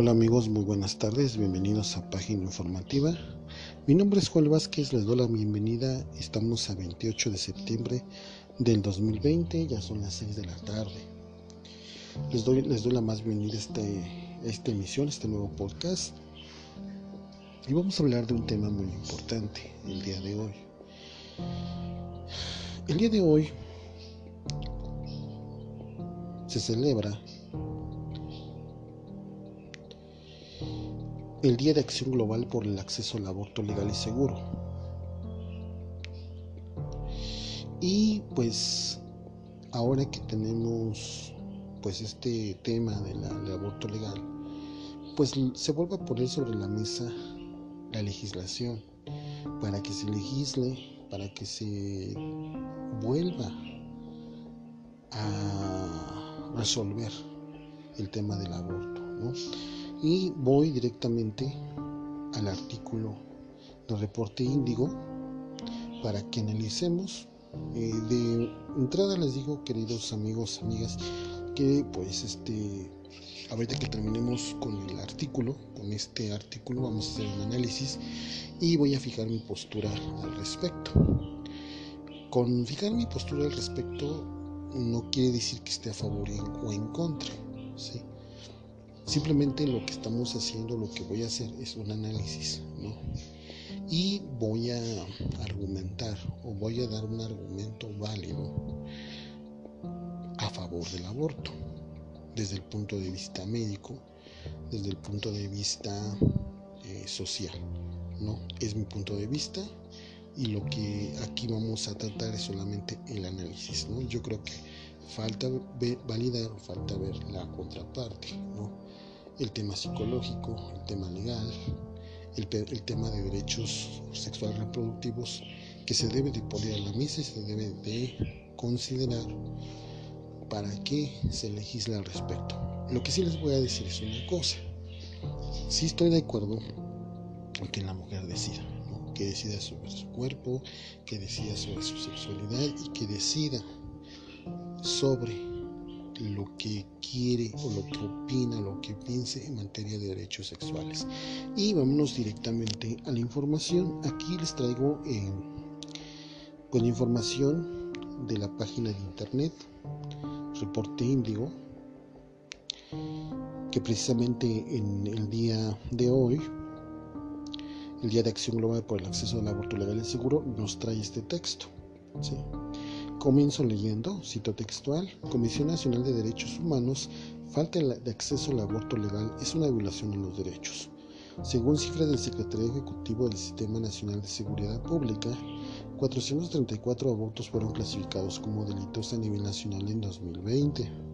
Hola amigos, muy buenas tardes, bienvenidos a Página Informativa. Mi nombre es Juan Vázquez, les doy la bienvenida. Estamos a 28 de septiembre del 2020, ya son las 6 de la tarde. Les doy, les doy la más bienvenida a, este, esta emisión, este nuevo podcast. Y vamos a hablar de un tema muy importante el día de hoy. El día de hoy se celebra el Día de Acción Global por el Acceso al Aborto Legal y Seguro. Y pues ahora que tenemos pues este tema del aborto legal, pues se vuelve a poner sobre la mesa la legislación para que se legisle, para que se vuelva a resolver el tema del aborto. ¿no? Y voy directamente al artículo del reporte índigo para que analicemos eh, de entrada les digo queridos amigos amigas que pues este ahorita que terminemos con el artículo con este artículo vamos a hacer un análisis y voy a fijar mi postura al respecto con fijar mi postura al respecto no quiere decir que esté a favor o en contra ¿sí? Simplemente lo que estamos haciendo, lo que voy a hacer es un análisis, ¿no? Y voy a argumentar o voy a dar un argumento válido a favor del aborto, desde el punto de vista médico, desde el punto de vista eh, social, ¿no? Es mi punto de vista y lo que aquí vamos a tratar es solamente el análisis, ¿no? Yo creo que falta validar, falta ver la contraparte, ¿no? El tema psicológico, el tema legal, el, tema de derechos sexuales reproductivos que se debe de poner a la mesa y se debe de considerar para que se legisle al respecto. Lo que sí les voy a decir es una cosa. Sí estoy de acuerdo en que la mujer decida, que decida sobre su cuerpo, que decida sobre su sexualidad y que decida sobre lo que quiere o lo que opina, lo que piense en materia de derechos sexuales. Y vámonos directamente a la información. Aquí les traigo eh, pues la información de la página de internet Reporte Índigo, que precisamente en el día de hoy, el Día de Acción Global por el Acceso al Aborto Legal y Seguro, nos trae este texto. ¿sí? Comienzo leyendo, cito textual, Comisión Nacional de Derechos Humanos, falta de acceso al aborto legal es una violación de los derechos. Según cifras del Secretario Ejecutivo del Sistema Nacional de Seguridad Pública, 434 abortos fueron clasificados como delitos a nivel nacional en 2020.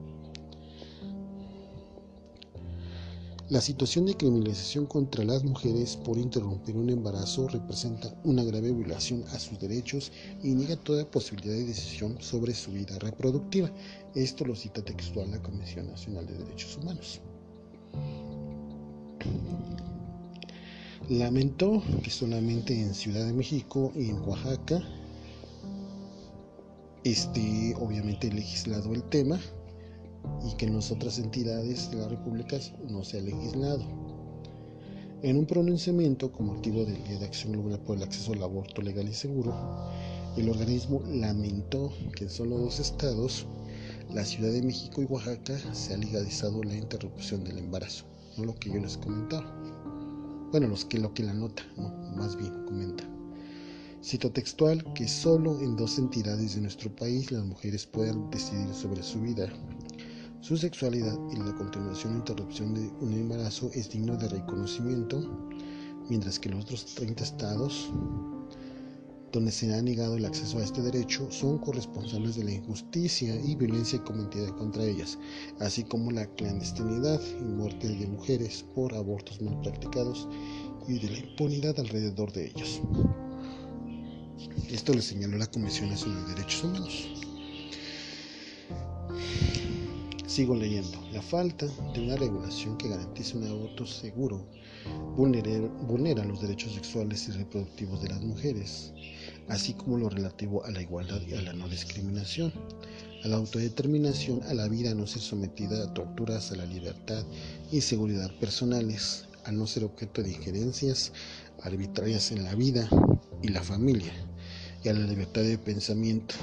La situación de criminalización contra las mujeres por interrumpir un embarazo representa una grave violación a sus derechos y niega toda posibilidad de decisión sobre su vida reproductiva. Esto lo cita textual la Comisión Nacional de Derechos Humanos. Lamentó que solamente en Ciudad de México y en Oaxaca esté obviamente legislado el tema y que en las otras entidades de la República no se ha legislado. En un pronunciamiento con motivo del Día de Acción Global por el Acceso al Aborto Legal y Seguro, el organismo lamentó que en solo dos estados, la Ciudad de México y Oaxaca, se ha legalizado la interrupción del embarazo, no lo que yo les comentaba. Bueno, los que, lo que la nota, no, más bien comenta. Cito textual que solo en dos entidades de nuestro país las mujeres puedan decidir sobre su vida su sexualidad y la continuación o interrupción de un embarazo es digno de reconocimiento, mientras que los otros 30 estados donde se ha negado el acceso a este derecho son corresponsables de la injusticia y violencia cometida contra ellas, así como la clandestinidad y muerte de mujeres por abortos mal practicados y de la impunidad alrededor de ellos. Esto lo señaló la Comisión Nacional de Derechos Humanos. Sigo leyendo. La falta de una regulación que garantice un aborto seguro vulnera, los derechos sexuales y reproductivos de las mujeres, así como lo relativo a la igualdad y a la no discriminación. a la autodeterminación, a la vida, a no ser sometida a torturas, a la libertad y seguridad personales, a no ser objeto de injerencias arbitrarias en la vida y la familia, y a la libertad de pensamiento,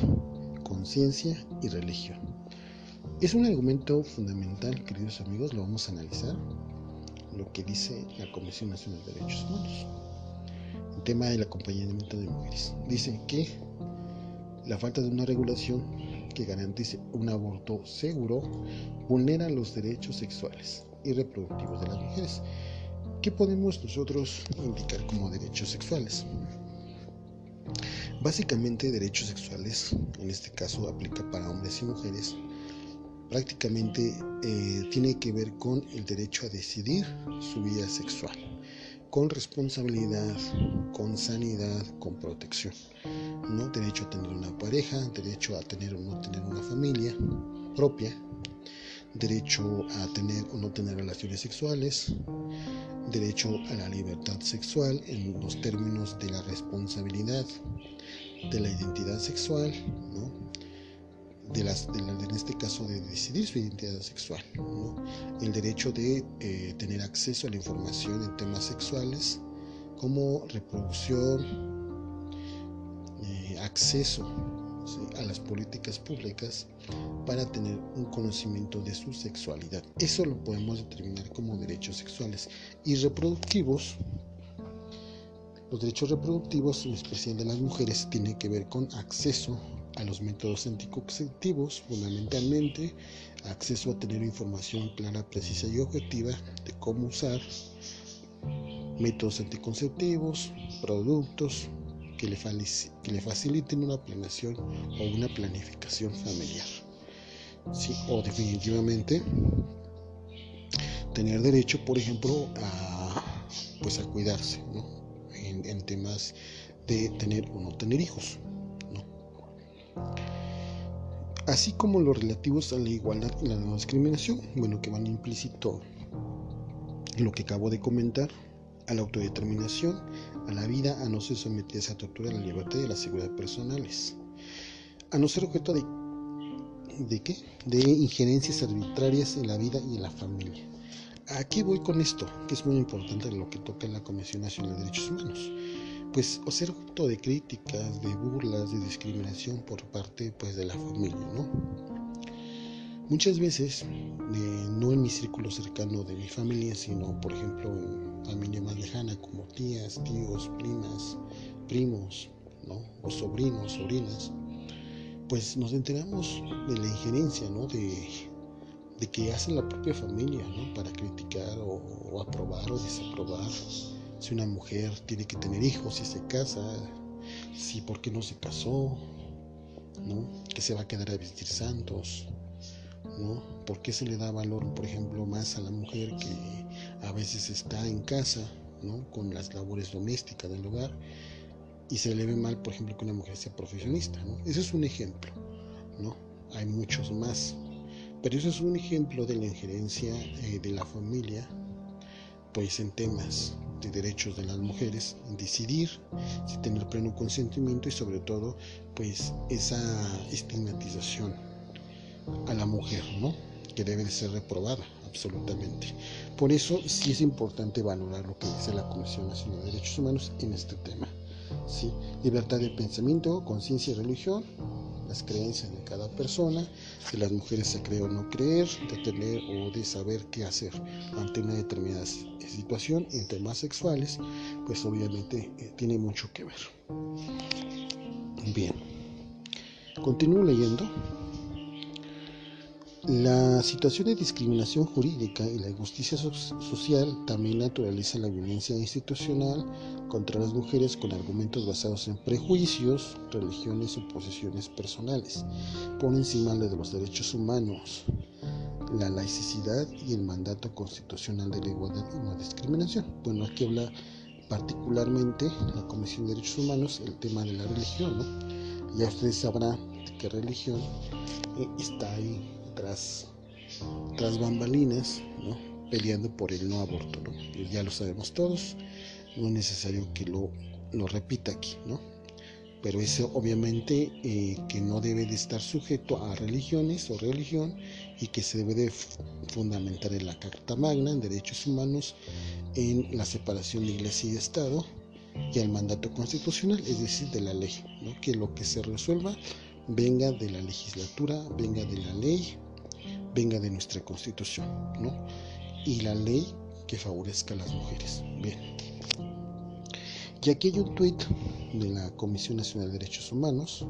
conciencia y religión. Es un argumento fundamental, queridos amigos, lo vamos a analizar, lo que dice la Comisión Nacional de Derechos Humanos. El tema del acompañamiento de mujeres. Dice que la falta de una regulación que garantice un aborto seguro vulnera los derechos sexuales y reproductivos de las mujeres. ¿Qué podemos nosotros indicar como derechos sexuales? Básicamente derechos sexuales, en este caso aplica para hombres y mujeres, prácticamente eh, tiene que ver con el derecho a decidir su vida sexual, con responsabilidad, con sanidad, con protección. ¿no? Derecho a tener una pareja, derecho a tener o no tener una familia propia, derecho a tener o no tener relaciones sexuales, derecho a la libertad sexual en los términos de la responsabilidad de la identidad sexual, ¿no? De las, en este caso de decidir su identidad sexual, el derecho de eh, tener acceso a la información en temas sexuales como reproducción, eh, acceso a las políticas públicas para tener un conocimiento de su sexualidad. Eso lo podemos determinar como derechos sexuales y reproductivos. Los derechos reproductivos, en especial de las mujeres, tienen que ver con acceso a los métodos anticonceptivos, fundamentalmente acceso a tener información clara, precisa y objetiva de cómo usar métodos anticonceptivos, productos que le, que le faciliten una planeación o una planificación familiar. Sí, o definitivamente tener derecho, por ejemplo, a, pues a cuidarse en, en temas de tener o no tener hijos. Así como los relativos a la igualdad y la no discriminación, bueno, que van implícito lo que acabo de comentar, a la autodeterminación, a la vida, a no ser sometidas a tortura, a la libertad y a la seguridad personales, a no ser objeto de, ¿de qué? De injerencias arbitrarias en la vida y en la familia. ¿A qué voy con esto? Que es muy importante lo que toca en la Comisión Nacional de Derechos Humanos pues ser objeto de críticas, de burlas, de discriminación por parte pues de la familia, ¿no? Muchas veces, eh, no en mi círculo cercano de mi familia, sino por ejemplo en familia más lejana como tías, tíos, primas, primos, ¿no? O sobrinos, sobrinas, pues nos enteramos de la injerencia, ¿no? De, de que hace la propia familia, ¿no? Para criticar o aprobar o desaprobar si una mujer tiene que tener hijos, si se casa, si por qué no se casó, ¿no? que se va a quedar a vestir santos, ¿no? ¿Por qué se le da valor, por ejemplo, más a la mujer que a veces está en casa, ¿no? Con las labores domésticas del hogar y se le ve mal, por ejemplo, que una mujer sea profesionista. Ese es un ejemplo, ¿no? Hay muchos más, pero eso es un ejemplo de la injerencia eh, de la familia, pues en temas de derechos de las mujeres, decidir, tener pleno consentimiento y sobre todo pues esa estigmatización a la mujer, ¿no? Que debe de ser reprobada absolutamente. Por eso sí es importante valorar lo que dice la Comisión Nacional de Derechos Humanos en este tema. ¿sí? Libertad de pensamiento, conciencia y religión, las creencias de cada persona, si las mujeres se cree o no creer, de tener o de saber qué hacer ante una determinada situación en temas sexuales, pues obviamente eh, tiene mucho que ver. Bien, continúo leyendo. La situación de discriminación jurídica y la injusticia social también naturaliza la violencia institucional contra las mujeres con argumentos basados en prejuicios, religiones o posiciones personales, por encima de los derechos humanos, la laicidad y el mandato constitucional de la igualdad y no discriminación. Bueno, aquí habla particularmente la Comisión de Derechos Humanos el tema de la religión, ¿no? Ya ustedes sabrán qué religión eh, está ahí tras, tras bambalinas, ¿no? peleando por el no aborto. ¿no? ya lo sabemos todos, no es necesario que lo, lo repita aquí. ¿no? pero eso obviamente eh, que no debe de estar sujeto a religiones o religión y que se debe de fundamentar en la Carta Magna, en derechos humanos, en la separación de iglesia y Estado y al mandato constitucional, es decir, de la ley, que lo que se resuelva venga de la legislatura, venga de la ley, venga de nuestra constitución, ¿no? y la ley que favorezca a las mujeres. Bien. Y aquí hay un tuit de la Comisión Nacional de Derechos Humanos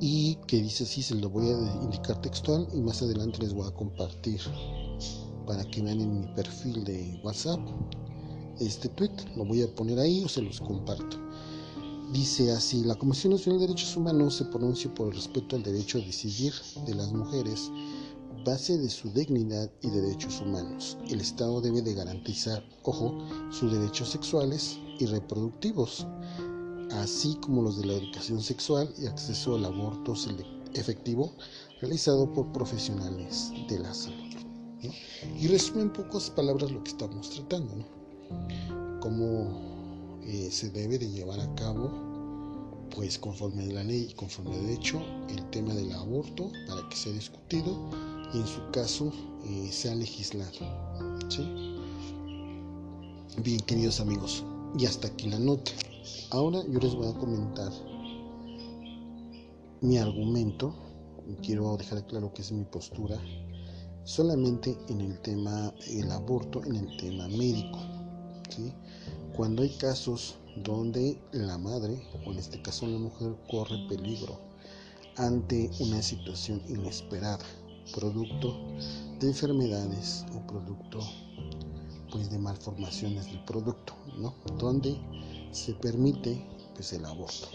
y que dice así, se lo voy a indicar textual y más adelante les voy a compartir para que vean en mi perfil de WhatsApp este tweet, lo voy a poner ahí o se los comparto. Dice así, la Comisión Nacional de Derechos Humanos se pronuncia por el respeto al derecho a decidir de las mujeres base de su dignidad y derechos humanos. El Estado debe de garantizar, ojo, sus derechos sexuales y reproductivos, así como los de la educación sexual y acceso al aborto efectivo realizado por profesionales de la salud. Y resume en pocas palabras lo que estamos tratando, ¿no? cómo eh, se debe de llevar a cabo pues conforme a la ley y conforme al derecho el tema del aborto para que sea discutido y en su caso eh, sea legislado. Bien, queridos amigos, y hasta aquí la nota. Ahora yo les voy a comentar mi argumento. Quiero dejar claro que es mi postura solamente en el tema del aborto, en el tema médico. Cuando hay casos donde la madre, o en este caso la mujer, corre peligro ante una situación inesperada producto de enfermedades o producto pues de malformaciones del producto, ¿no? Donde se permite pues el aborto,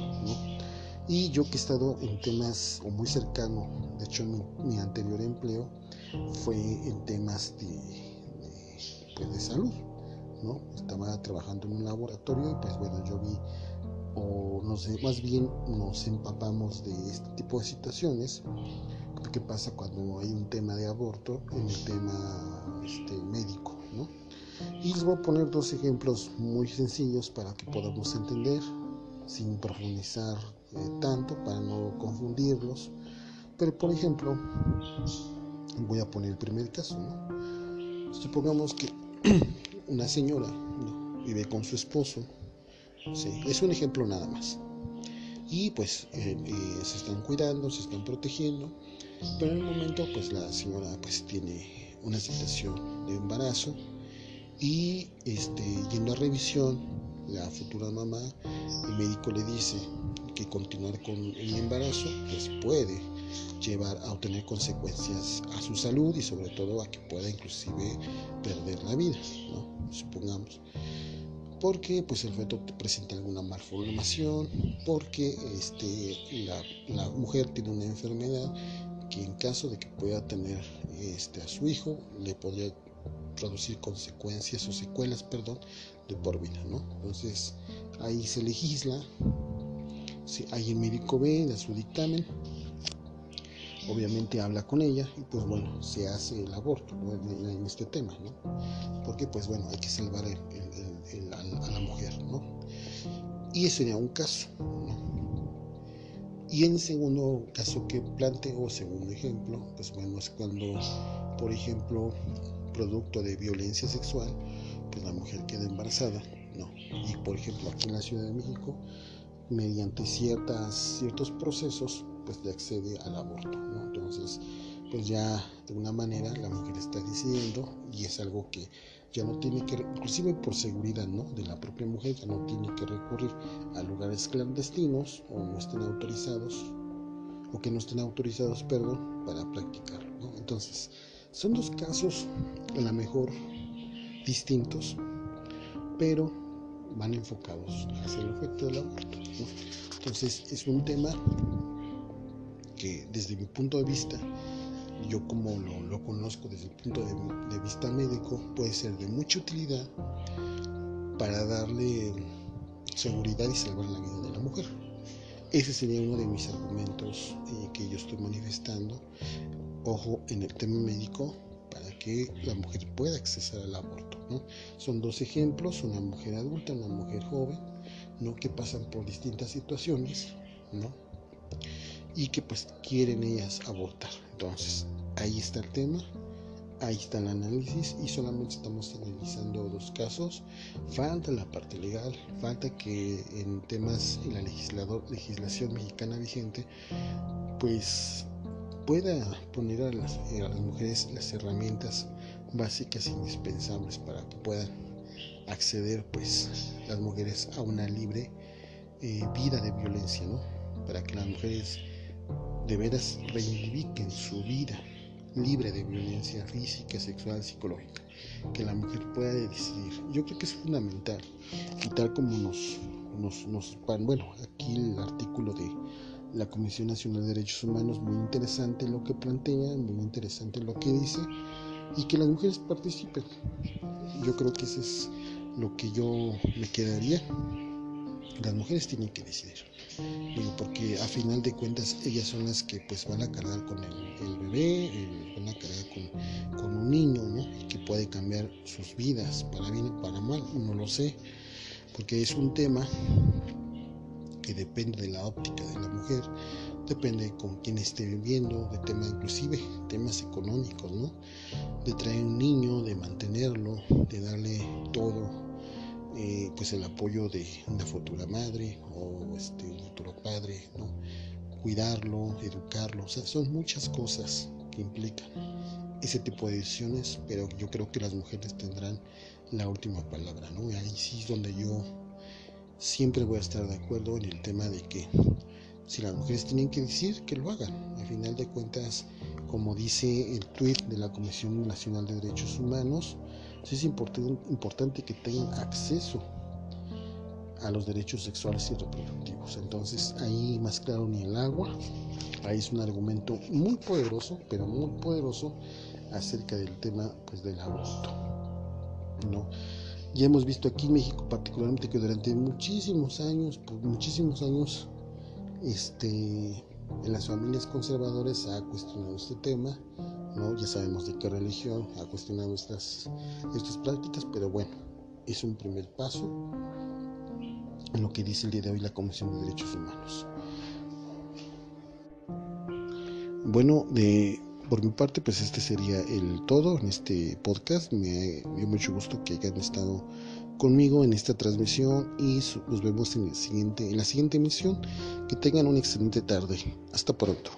Y yo que he estado en temas o muy cercano, de hecho mi, anterior empleo fue en temas de, pues de salud, ¿no? Estaba trabajando en un laboratorio y pues bueno, yo vi o no sé, más bien nos empapamos de este tipo de situaciones qué pasa cuando hay un tema de aborto en el tema este, médico. ¿no? Y les voy a poner dos ejemplos muy sencillos para que podamos entender, sin profundizar eh, tanto, para no confundirlos. Pero por ejemplo, voy a poner el primer caso. ¿no? Supongamos que una señora vive con su esposo. Sí, es un ejemplo nada más y pues eh, eh, se están cuidando, se están protegiendo, pero en el momento pues la señora pues tiene una situación de embarazo y este, yendo a revisión, la futura mamá, el médico le dice que continuar con el embarazo pues puede llevar a obtener consecuencias a su salud y sobre todo a que pueda inclusive perder la vida, ¿no? supongamos porque pues el feto presenta alguna malformación, porque este, la, mujer tiene una enfermedad que en caso de que pueda tener este, a su hijo le podría producir consecuencias o secuelas, perdón, de por vida, ¿no? Entonces ahí se legisla, si el médico ve, da su dictamen, obviamente habla con ella y pues bueno, se hace el aborto en, este tema, ¿no? Porque pues bueno, hay que salvar el, a, la mujer, ¿no? Y ese sería un caso, Y en segundo caso que planteo, segundo ejemplo, pues bueno, es cuando, por ejemplo, producto de violencia sexual, pues la mujer queda embarazada, ¿no? Y por ejemplo, aquí en la Ciudad de México, mediante ciertas, ciertos procesos, pues le accede al aborto. Entonces, pues ya de una manera la mujer está decidiendo y es algo que ya no tiene que, inclusive por seguridad ¿no? de la propia mujer, ya no tiene que recurrir a lugares clandestinos o no estén autorizados, o que no estén autorizados, perdón, para practicarlo. ¿no? Entonces, son dos casos a lo mejor distintos, pero van enfocados hacia el efecto del aborto. Entonces, es un tema que desde mi punto de vista yo como lo, conozco desde el punto de, vista médico, puede ser de mucha utilidad para darle seguridad y salvar la vida de la mujer. Ese sería uno de mis argumentos eh, que yo estoy manifestando. Ojo en el tema médico para que la mujer pueda acceder al aborto. Son dos ejemplos, una mujer adulta, una mujer joven, ¿no? que pasan por distintas situaciones, ¿no? y que pues quieren ellas abortar. Entonces, ahí está el tema, ahí está el análisis y solamente estamos analizando dos casos. Falta la parte legal, falta que en temas en la legislación mexicana vigente, pues pueda poner a las, a las mujeres las herramientas básicas indispensables para que puedan acceder pues las mujeres a una libre eh, vida de violencia, ¿no? Para que las mujeres de veras reivindiquen su vida libre de violencia física, sexual, psicológica, que la mujer pueda decidir. Yo creo que es fundamental y tal como nos, nos, nos bueno, aquí el artículo de la Comisión Nacional de Derechos Humanos, muy interesante lo que plantea, muy interesante lo que dice, y que las mujeres participen. Yo creo que eso es lo que yo me quedaría. Las mujeres tienen que decidir. Digo, porque a final de cuentas ellas son las que pues van a cargar con el, bebé, van a cargar con, con, un niño, ¿no? Y que puede cambiar sus vidas, para bien o para mal, no lo sé, porque es un tema que depende de la óptica de la mujer, depende con quién esté viviendo, de temas inclusive temas económicos, ¿no? De traer un niño, de mantenerlo, de darle todo, eh, pues el apoyo de una futura madre o este, un futuro padre, ¿no? Cuidarlo, educarlo, o sea, son muchas cosas que implican ese tipo de decisiones, pero yo creo que las mujeres tendrán la última palabra, ¿no? ahí sí es donde yo siempre voy a estar de acuerdo en el tema de que si las mujeres tienen que decir, que lo hagan. Al final de cuentas, como dice el tuit de la Comisión Nacional de Derechos Humanos, es importante que tengan acceso a los derechos sexuales y reproductivos. Entonces, ahí más claro ni el agua. Ahí es un argumento muy poderoso, pero muy poderoso acerca del tema pues, del aborto. ¿no? Ya hemos visto aquí en México particularmente que durante muchísimos años, pues muchísimos años, este, en las familias conservadoras se ha cuestionado este tema, ¿no? ya sabemos de qué religión ha cuestionado estas, estas prácticas, pero bueno, es un primer paso en lo que dice el día de hoy la Comisión de Derechos Humanos. Bueno, de, por mi parte, pues este sería el todo en este podcast. Me dio mucho gusto que hayan estado conmigo en esta transmisión y nos vemos en, el siguiente, en la siguiente emisión. Que tengan una excelente tarde. Hasta pronto.